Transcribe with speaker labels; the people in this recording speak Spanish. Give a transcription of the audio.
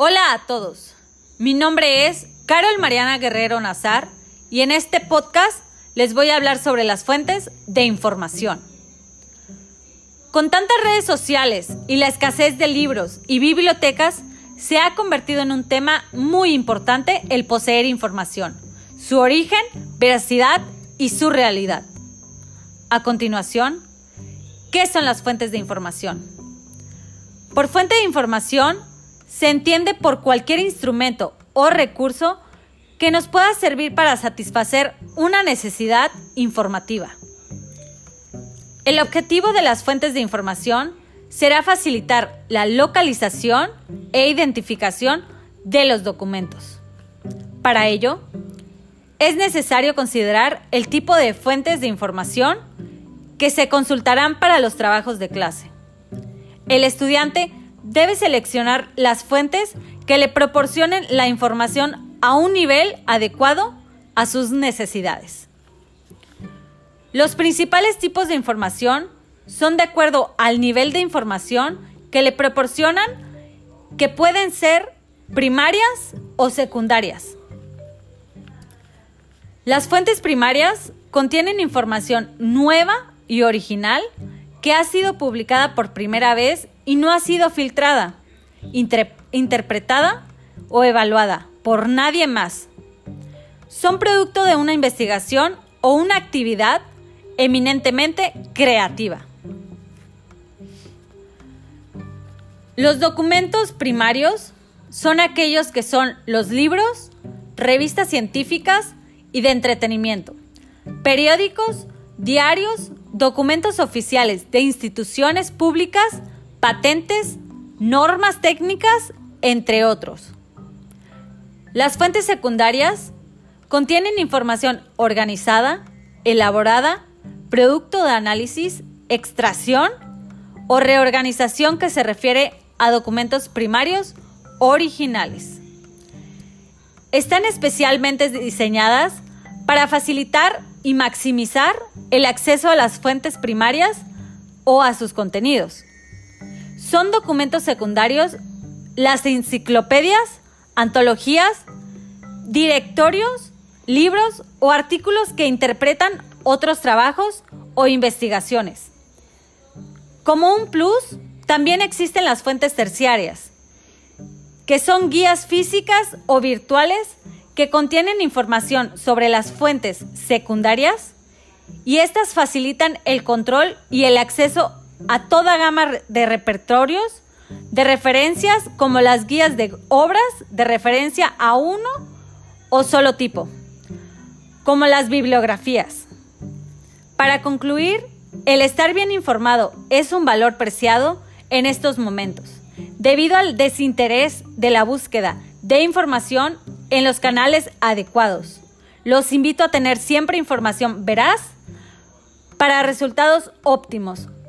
Speaker 1: Hola a todos, mi nombre es Carol Mariana Guerrero Nazar y en este podcast les voy a hablar sobre las fuentes de información. Con tantas redes sociales y la escasez de libros y bibliotecas, se ha convertido en un tema muy importante el poseer información, su origen, veracidad y su realidad. A continuación, ¿qué son las fuentes de información? Por fuente de información se entiende por cualquier instrumento o recurso que nos pueda servir para satisfacer una necesidad informativa. El objetivo de las fuentes de información será facilitar la localización e identificación de los documentos. Para ello, es necesario considerar el tipo de fuentes de información que se consultarán para los trabajos de clase. El estudiante debe seleccionar las fuentes que le proporcionen la información a un nivel adecuado a sus necesidades. Los principales tipos de información son de acuerdo al nivel de información que le proporcionan que pueden ser primarias o secundarias. Las fuentes primarias contienen información nueva y original que ha sido publicada por primera vez y no ha sido filtrada, interpretada o evaluada por nadie más. Son producto de una investigación o una actividad eminentemente creativa. Los documentos primarios son aquellos que son los libros, revistas científicas y de entretenimiento, periódicos, diarios, documentos oficiales de instituciones públicas, patentes, normas técnicas, entre otros. Las fuentes secundarias contienen información organizada, elaborada, producto de análisis, extracción o reorganización que se refiere a documentos primarios originales. Están especialmente diseñadas para facilitar y maximizar el acceso a las fuentes primarias o a sus contenidos. Son documentos secundarios las enciclopedias, antologías, directorios, libros o artículos que interpretan otros trabajos o investigaciones. Como un plus, también existen las fuentes terciarias, que son guías físicas o virtuales que contienen información sobre las fuentes secundarias y estas facilitan el control y el acceso a toda gama de repertorios, de referencias como las guías de obras de referencia a uno o solo tipo, como las bibliografías. Para concluir, el estar bien informado es un valor preciado en estos momentos, debido al desinterés de la búsqueda de información en los canales adecuados. Los invito a tener siempre información veraz para resultados óptimos.